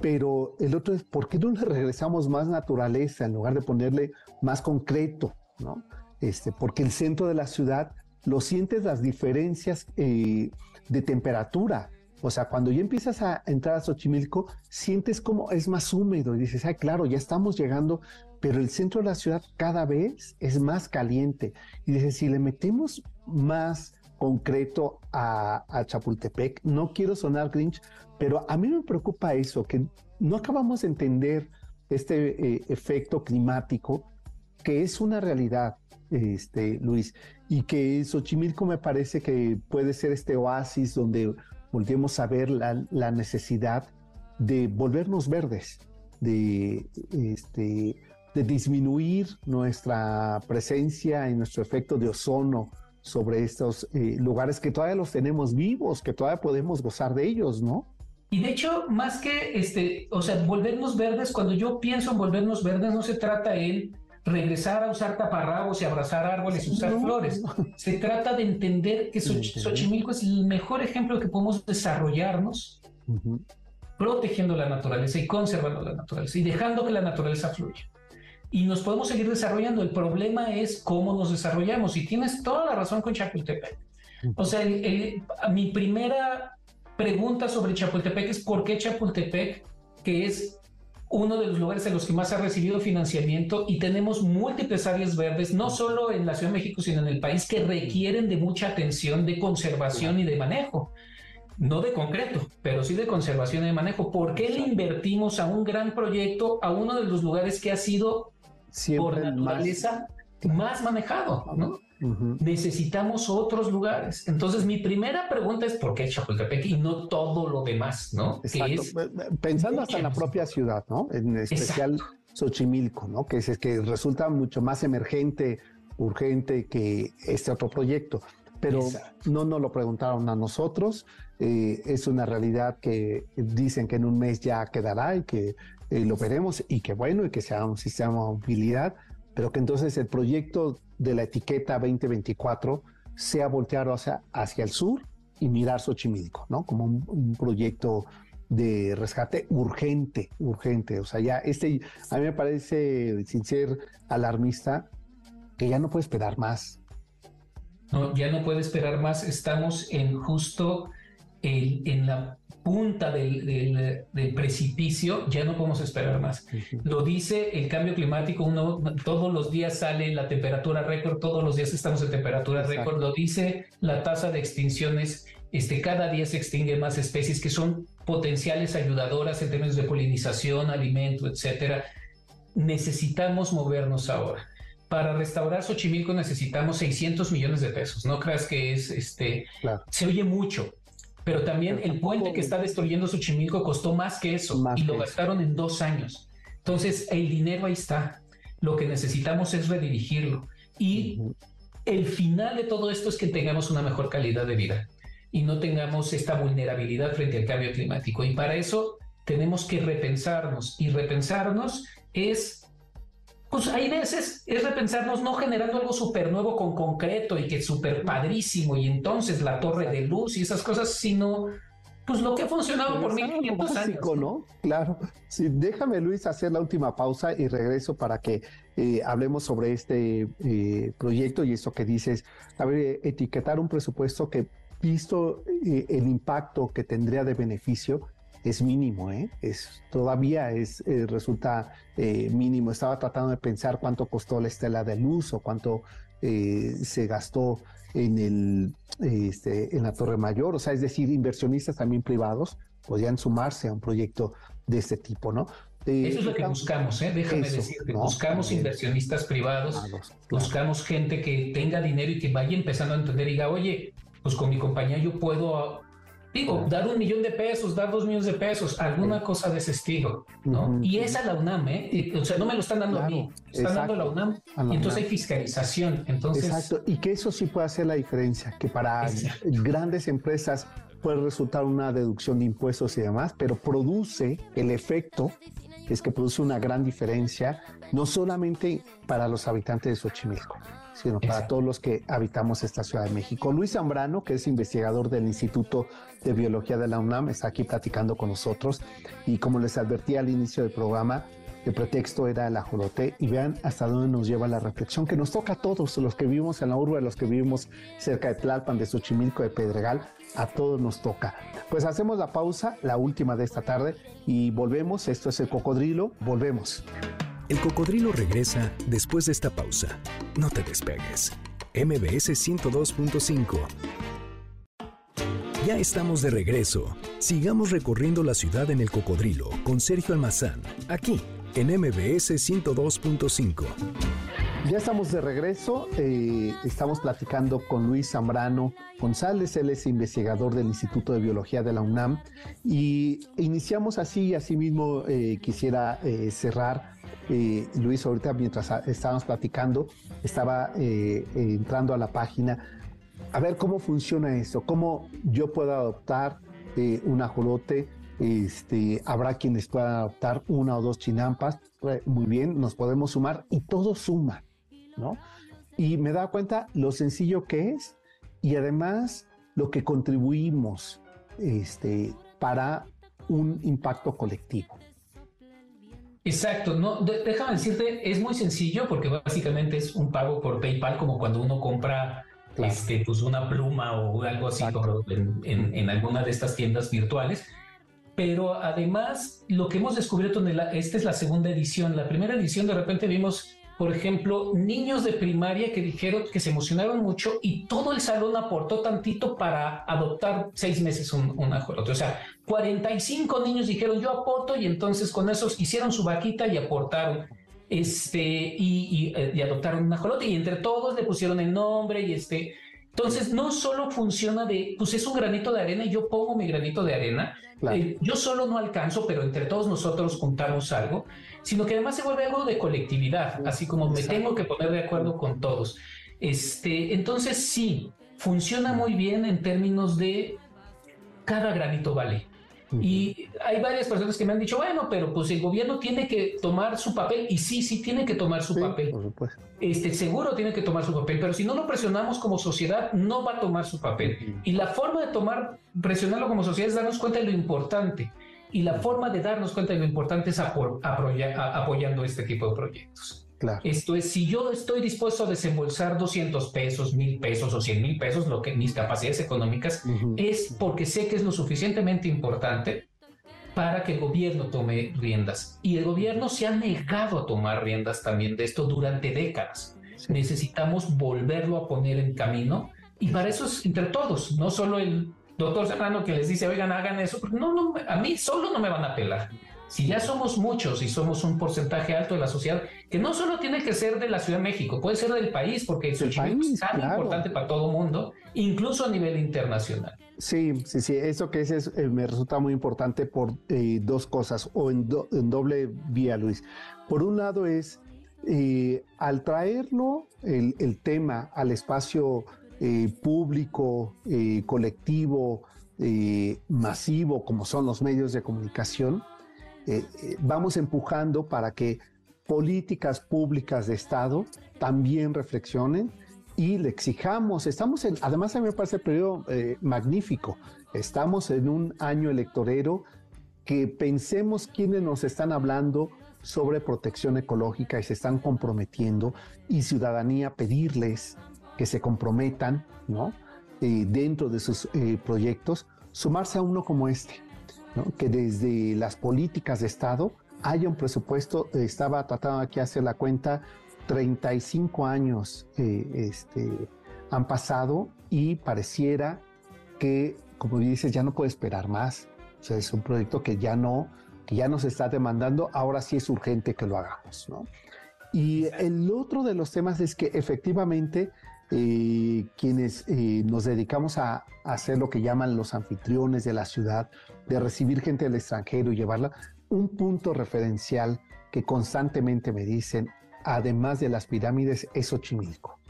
Pero el otro es, ¿por qué no le regresamos más naturaleza en lugar de ponerle más concreto? ¿no? Este, porque el centro de la ciudad lo sientes las diferencias eh, de temperatura. O sea, cuando ya empiezas a entrar a Xochimilco, sientes como es más húmedo y dices, ay, claro, ya estamos llegando, pero el centro de la ciudad cada vez es más caliente. Y dices, si le metemos más concreto a, Chapultepec, no quiero sonar Grinch, pero a mí me preocupa eso, que no acabamos de entender este eh, efecto climático, que es una realidad, este, Luis, y que Xochimilco me parece que puede ser este oasis donde volvemos a ver la, necesidad de volvernos verdes, de, este, de disminuir nuestra presencia y nuestro efecto de ozono sobre estos eh, lugares que todavía los tenemos vivos, que todavía podemos gozar de ellos, ¿no? Y de hecho, más que, este, o sea, volvernos verdes, cuando yo pienso en volvernos verdes, no se trata en regresar a usar taparrabos y abrazar árboles y usar flores. Se trata de entender que Xochimilco es el mejor ejemplo que podemos desarrollarnos protegiendo la naturaleza y conservando la naturaleza y dejando que la naturaleza fluya. Y nos podemos seguir desarrollando. El problema es cómo nos desarrollamos. Y tienes toda la razón con Chapultepec. O sea, mi primera pregunta sobre Chapultepec es por qué Chapultepec, que es uno de los lugares en los que más ha recibido financiamiento y tenemos múltiples áreas verdes, no solo en la Ciudad de México, sino en el país, que requieren de mucha atención de conservación y de manejo. No de concreto, pero sí de conservación y de manejo. ¿Por qué le invertimos a un gran proyecto a uno de los lugares que ha sido por naturaleza más manejado? ¿no? Necesitamos otros lugares. Entonces, mi primera pregunta es: ¿por qué Chapultepec y no todo lo demás? ¿no? Exacto. Pensando hasta en la propia ciudad, ¿no? En especial Xochimilco, ¿no? Que es que resulta mucho más emergente, urgente que este otro proyecto. Pero no nos lo preguntaron a nosotros. Eh, es una realidad que dicen que en un mes ya quedará y que eh, lo veremos y que bueno, y que sea un sistema de movilidad, pero que entonces el proyecto de la etiqueta 2024 sea voltear hacia, hacia el sur y mirar Xochimilco, ¿no? Como un, proyecto de rescate urgente, urgente. O sea, ya este, a mí me parece, sin ser alarmista, que ya no puede esperar más. No, ya no puede esperar más. Estamos en justo en la punta del, precipicio, ya no podemos esperar más. Lo dice el cambio climático, uno todos los días sale la temperatura récord, todos los días estamos en temperatura récord, lo dice la tasa de extinciones, este, cada día se extinguen más especies que son potenciales ayudadoras en términos de polinización, alimento, etcétera. Necesitamos movernos ahora. Para restaurar Xochimilco necesitamos 600 millones de pesos. No creas que es, este, se oye mucho, pero también el puente que está destruyendo Xochimilco costó más que eso y lo gastaron en dos años. Entonces, el dinero ahí está. Lo que necesitamos es redirigirlo. Y el final de todo esto es que tengamos una mejor calidad de vida y no tengamos esta vulnerabilidad frente al cambio climático. Y para eso tenemos que repensarnos. Y repensarnos es pues hay veces es repensarnos no generando algo súper nuevo con concreto y que es súper padrísimo y entonces la torre de luz y esas cosas, sino pues lo que ha funcionado por 1500 años. ¿no? Claro. Sí, déjame, Luis, hacer la última pausa y regreso para que eh, hablemos sobre este eh, proyecto y eso que dices. A ver, etiquetar un presupuesto que, visto eh, el impacto que tendría de beneficio, es mínimo, ¿eh? Es, todavía es, eh, resulta eh, mínimo. Estaba tratando de pensar cuánto costó la estela de luz o cuánto eh, se gastó en, el, este, en la Torre Mayor, o sea, es decir, inversionistas también privados podrían sumarse a un proyecto de este tipo, ¿no? Eso es lo que buscamos, ¿eh? déjame decirte. buscamos inversionistas privados, buscamos gente que tenga dinero y que vaya empezando a entender y diga, oye, pues con mi compañía yo puedo Digo, dar un millón de pesos, dar dos millones de pesos, alguna cosa de ese estilo, ¿no? Y esa es la UNAM, ¿eh? o sea, no me lo están dando a mí, están dando a la UNAM. y entonces hay fiscalización. Entonces... Exacto, y que eso sí puede hacer la diferencia, que para grandes empresas puede resultar una deducción de impuestos y demás, pero produce el efecto, es que produce una gran diferencia, no solamente para los habitantes de Xochimilco, sino para todos los que habitamos esta Ciudad de México. Luis Zambrano, que es investigador del Instituto de Biología de la UNAM, está aquí platicando con nosotros y como les advertí al inicio del programa, el pretexto era el ajolote y vean hasta dónde nos lleva la reflexión que nos toca a todos los que vivimos en la urbe, los que vivimos cerca de Tlalpan, de Xochimilco, de Pedregal, a todos nos toca. Pues hacemos la pausa, la última de esta tarde y volvemos. Esto es el cocodrilo, volvemos. El cocodrilo regresa después de esta pausa. No te despegues. MBS 102.5. Ya estamos de regreso. Sigamos recorriendo la ciudad en el cocodrilo con Sergio Almazán, aquí en MBS 102.5. Ya estamos de regreso. Eh, estamos platicando con Luis Zambrano González. Él es investigador del Instituto de Biología de la UNAM. Y iniciamos así, así mismo eh, quisiera eh, cerrar. Luis, ahorita mientras estábamos platicando, estaba entrando a la página a ver cómo funciona esto, cómo yo puedo adoptar un ajolote este, habrá quienes puedan adoptar una o dos chinampas. Eh, muy bien, nos podemos sumar y todo suma, ¿no? Y me da cuenta lo sencillo que es y además lo que contribuimos este, para un impacto colectivo. Exacto, no, déjame decirte, es muy sencillo porque básicamente es un pago por PayPal como cuando uno compra este, pues una pluma o algo así en, en, alguna de estas tiendas virtuales. Pero además lo que hemos descubierto en esta es la segunda edición. La primera edición de repente vimos, por ejemplo, niños de primaria que dijeron que se emocionaron mucho y todo el salón aportó tantito para adoptar seis meses un, un ajolote. O sea, 45 niños dijeron yo aporto y entonces con esos hicieron su vaquita y aportaron este y, y, eh, y adoptaron un ajolote y entre todos le pusieron el nombre y este entonces, no solo funciona de, pues es un granito de arena y yo pongo mi granito de arena. Eh, yo solo no alcanzo, pero entre todos nosotros juntamos algo, sino que además se vuelve algo de colectividad, así como me tengo que poner de acuerdo con todos. Este, entonces, sí, funciona muy bien en términos de cada granito vale. Y hay varias personas que me han dicho, bueno, pero pues el gobierno tiene que tomar su papel. Y sí, sí tiene que tomar su papel. Este, seguro tiene que tomar su papel, pero si no lo presionamos como sociedad, no va a tomar su papel. Y la forma de tomar, presionarlo como sociedad es darnos cuenta de lo importante. Y la forma de darnos cuenta de lo importante es apoyando este tipo de proyectos. Esto es, si yo estoy dispuesto a desembolsar 200 pesos, mil pesos o 100 mil pesos, lo que mis capacidades económicas, es porque sé que es lo suficientemente importante para que el gobierno tome riendas. Y el gobierno se ha negado a tomar riendas también de esto durante décadas. Necesitamos volverlo a poner en camino y para eso es entre todos, no solo el doctor Serrano que les dice, oigan, hagan eso, porque no, no, a mí solo no me van a pelar si ya somos muchos y somos un porcentaje alto de la sociedad, que no solo tiene que ser de la Ciudad de México, puede ser del país, porque el país, es tan importante para todo el mundo, incluso a nivel internacional. Sí, sí, sí, eso que es, eh, me resulta muy importante por eh, dos cosas, o en, doble vía, Luis. Por un lado es, eh, al traerlo el, el, tema al espacio público, colectivo, masivo, como son los medios de comunicación, eh, eh, vamos empujando para que políticas públicas de Estado también reflexionen y le exijamos, estamos en, además a mí me parece el periodo eh, magnífico, estamos en un año electorero que pensemos quiénes nos están hablando sobre protección ecológica y se están comprometiendo y ciudadanía pedirles que se comprometan, ¿no? dentro de sus proyectos, sumarse a uno como este que desde las políticas de Estado haya un presupuesto, estaba tratando aquí hacer la cuenta, 35 años eh, este, han pasado y pareciera que, como dices, ya no puede esperar más. O sea, es un proyecto que ya no, que ya nos está demandando, ahora sí es urgente que lo hagamos, ¿no? Y el otro de los temas es que efectivamente eh, quienes eh, nos dedicamos a, hacer lo que llaman los anfitriones de la ciudad, de recibir gente del extranjero y llevarla, un punto referencial que constantemente me dicen, además de las pirámides, es Xochimilco.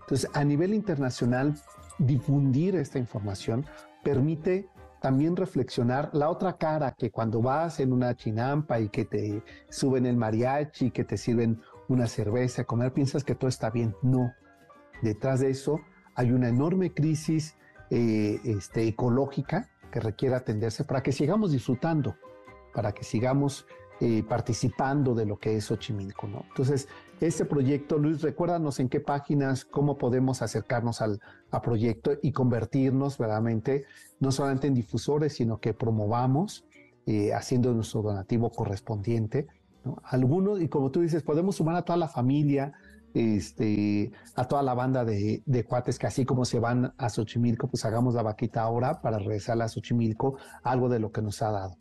Entonces, a nivel internacional, difundir esta información permite también reflexionar la otra cara que cuando vas en una chinampa y que te suben el mariachi, que te sirven una cerveza, comer, piensas que todo está bien. No, Detrás de eso hay una enorme crisis eh, este, ecológica que requiere atenderse para que sigamos disfrutando, para que sigamos eh, participando de lo que es Xochimilco. Entonces, este proyecto, Luis, recuérdanos en qué páginas, cómo podemos acercarnos al proyecto y convertirnos verdaderamente, no solamente en difusores, sino que promovamos, eh, haciendo nuestro donativo correspondiente. Algunos, y como tú dices, podemos sumar a toda la familia, este, a toda la banda de, cuates que así como se van a Xochimilco, pues hagamos la vaquita ahora para regresar a Xochimilco, algo de lo que nos ha dado.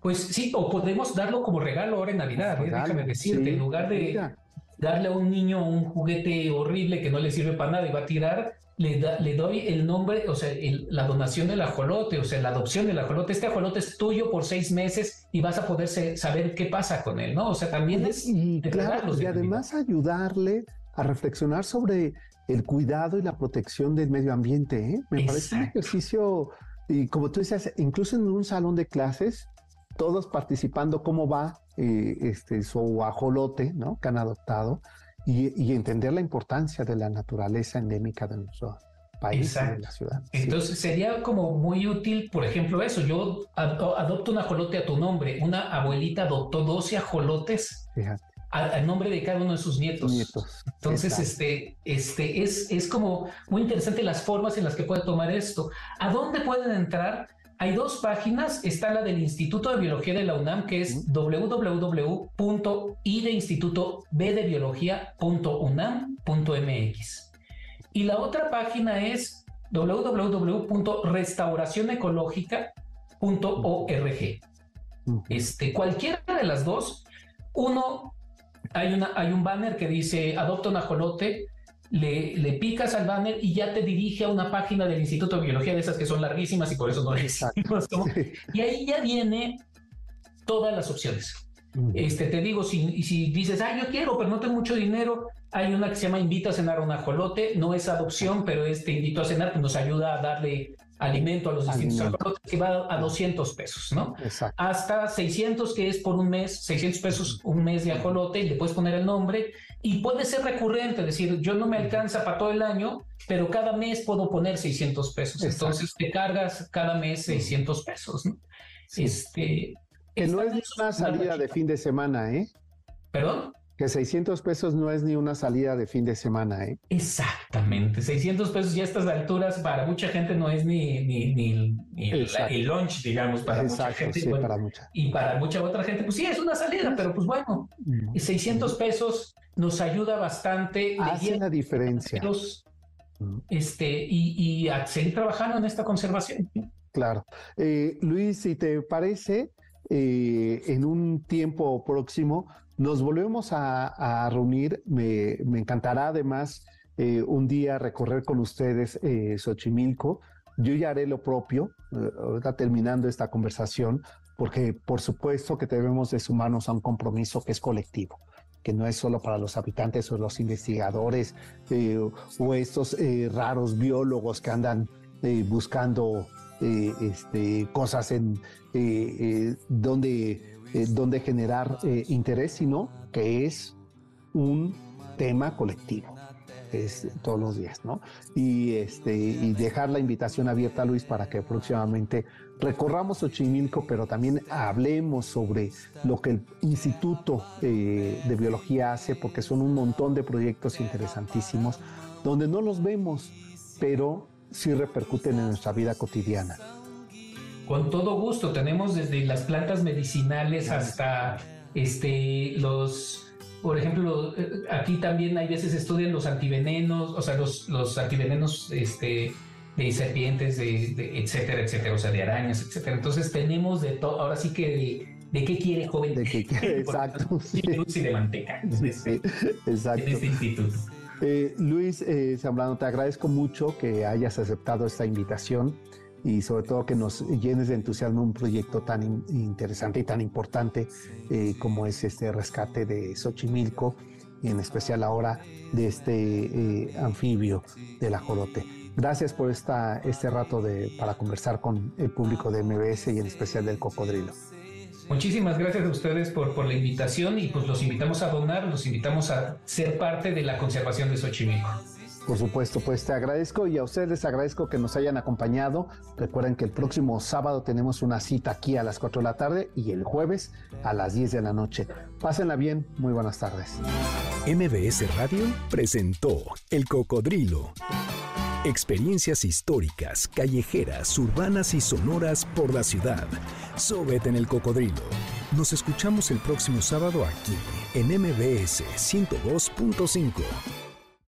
Pues sí, o podemos darlo como regalo ahora en Navidad, ¿eh? déjame decirte, en lugar de darle a un niño un juguete horrible que no le sirve para nada y va a tirar, le, le doy el nombre, o sea, la donación del ajolote, o sea, la adopción del ajolote. Este ajolote es tuyo por seis meses y vas a poder saber qué pasa con él, ¿no? O sea, también es... Y, claro, y además ayudarle a reflexionar sobre el cuidado y la protección del medio ambiente. ¿eh? Me parece un ejercicio, y como tú decías, incluso en un salón de clases, todos participando cómo va eh, este, su ajolote, ¿no? Que han adoptado y, entender la importancia de la naturaleza endémica de nuestro país y de la ciudad. Entonces sería como muy útil, por ejemplo, eso. Yo adopto un ajolote a tu nombre. Una abuelita adoptó 12 ajolotes. Al nombre de cada uno de sus nietos. nietos. Entonces, este, este es, es como muy interesante las formas en las que puede tomar esto. ¿A dónde pueden entrar? Hay dos páginas, está la del Instituto de Biología de la UNAM, que es www.ideinstitutoBdebiología.unam.mx. Y la otra página es www.restauracionecológica.org. Este, cualquiera de las dos, uno, hay, una, hay un banner que dice adopta un ajolote, le, le, picas al banner y ya te dirige a una página del Instituto de Biología de esas que son larguísimas y por eso no les Y ahí ya viene todas las opciones. Este, te digo, si, si dices, ah, yo quiero, pero no tengo mucho dinero, hay una que se llama Invita a cenar a un ajolote, no es adopción, pero es te invito a cenar, que nos ayuda a darle alimento a los distintos que va a 200 pesos, ¿no? Hasta 600, que es por un mes, 600 pesos un mes de ajolote, y le puedes poner el nombre, y puede ser recurrente, es decir, yo no me alcanza para todo el año, pero cada mes puedo poner 600 pesos. Entonces te cargas cada mes 600 pesos. ¿no? Este, que no es una salida de fin de semana, ¿eh? ¿Perdón? Que 600 pesos no es ni una salida de fin de semana, ¿eh? Exactamente. 600 pesos ya a estas alturas para mucha gente no es ni, ni, ni, el, lunch, digamos, para mucha gente. Sí, para mucha. Y para mucha otra gente, pues sí, es una salida, pero pues bueno, 600 pesos nos ayuda bastante. Hace la diferencia. este, y, a seguir trabajando en esta conservación. Claro. Eh, Luis, si te parece, eh, en un tiempo próximo nos volvemos a, reunir. Me, encantará además eh, un día recorrer con ustedes Xochimilco. Yo ya haré lo propio, ahorita terminando esta conversación, porque por supuesto que debemos de sumarnos a un compromiso que es colectivo que no es solo para los habitantes o los investigadores eh, o estos eh, raros biólogos que andan eh, buscando este, cosas en donde, donde generar interés, sino que es un tema colectivo es todos los días, ¿no? Y, este, dejar la invitación abierta, Luis, para que próximamente recorramos Xochimilco, pero también hablemos sobre lo que el Instituto eh, de Biología hace, porque son un montón de proyectos interesantísimos, donde no los vemos, pero sí repercuten en nuestra vida cotidiana. Con todo gusto, tenemos desde las plantas medicinales hasta este, los por ejemplo, eh, aquí también hay veces estudian los antivenenos, o sea, los, los antivenenos este, de serpientes, de, etcétera, etcétera, o sea, de arañas, etcétera. Entonces tenemos de todo, ahora sí que de, qué quiere joven. De qué quiere, exacto. sí. Y de manteca. Sí, exacto. En este instituto. Eh, Luis eh, Zambrano, te agradezco mucho que hayas aceptado esta invitación y sobre todo que nos llenes de entusiasmo un proyecto tan interesante y tan importante eh, como es este rescate de Xochimilco y en especial ahora de este eh, anfibio del ajolote. Gracias por esta, este rato de, para conversar con el público de MBS y en especial del cocodrilo. Muchísimas gracias a ustedes por, por la invitación y pues los invitamos a donar, los invitamos a ser parte de la conservación de Xochimilco. Por supuesto, pues te agradezco y a ustedes les agradezco que nos hayan acompañado. Recuerden que el próximo sábado tenemos una cita aquí a las 4 de la tarde y el jueves a las 10 de la noche. Pásenla bien, muy buenas tardes. MBS Radio presentó El Cocodrilo. Experiencias históricas, callejeras, urbanas y sonoras por la ciudad. Súbete en el cocodrilo. Nos escuchamos el próximo sábado aquí en MBS 102.5.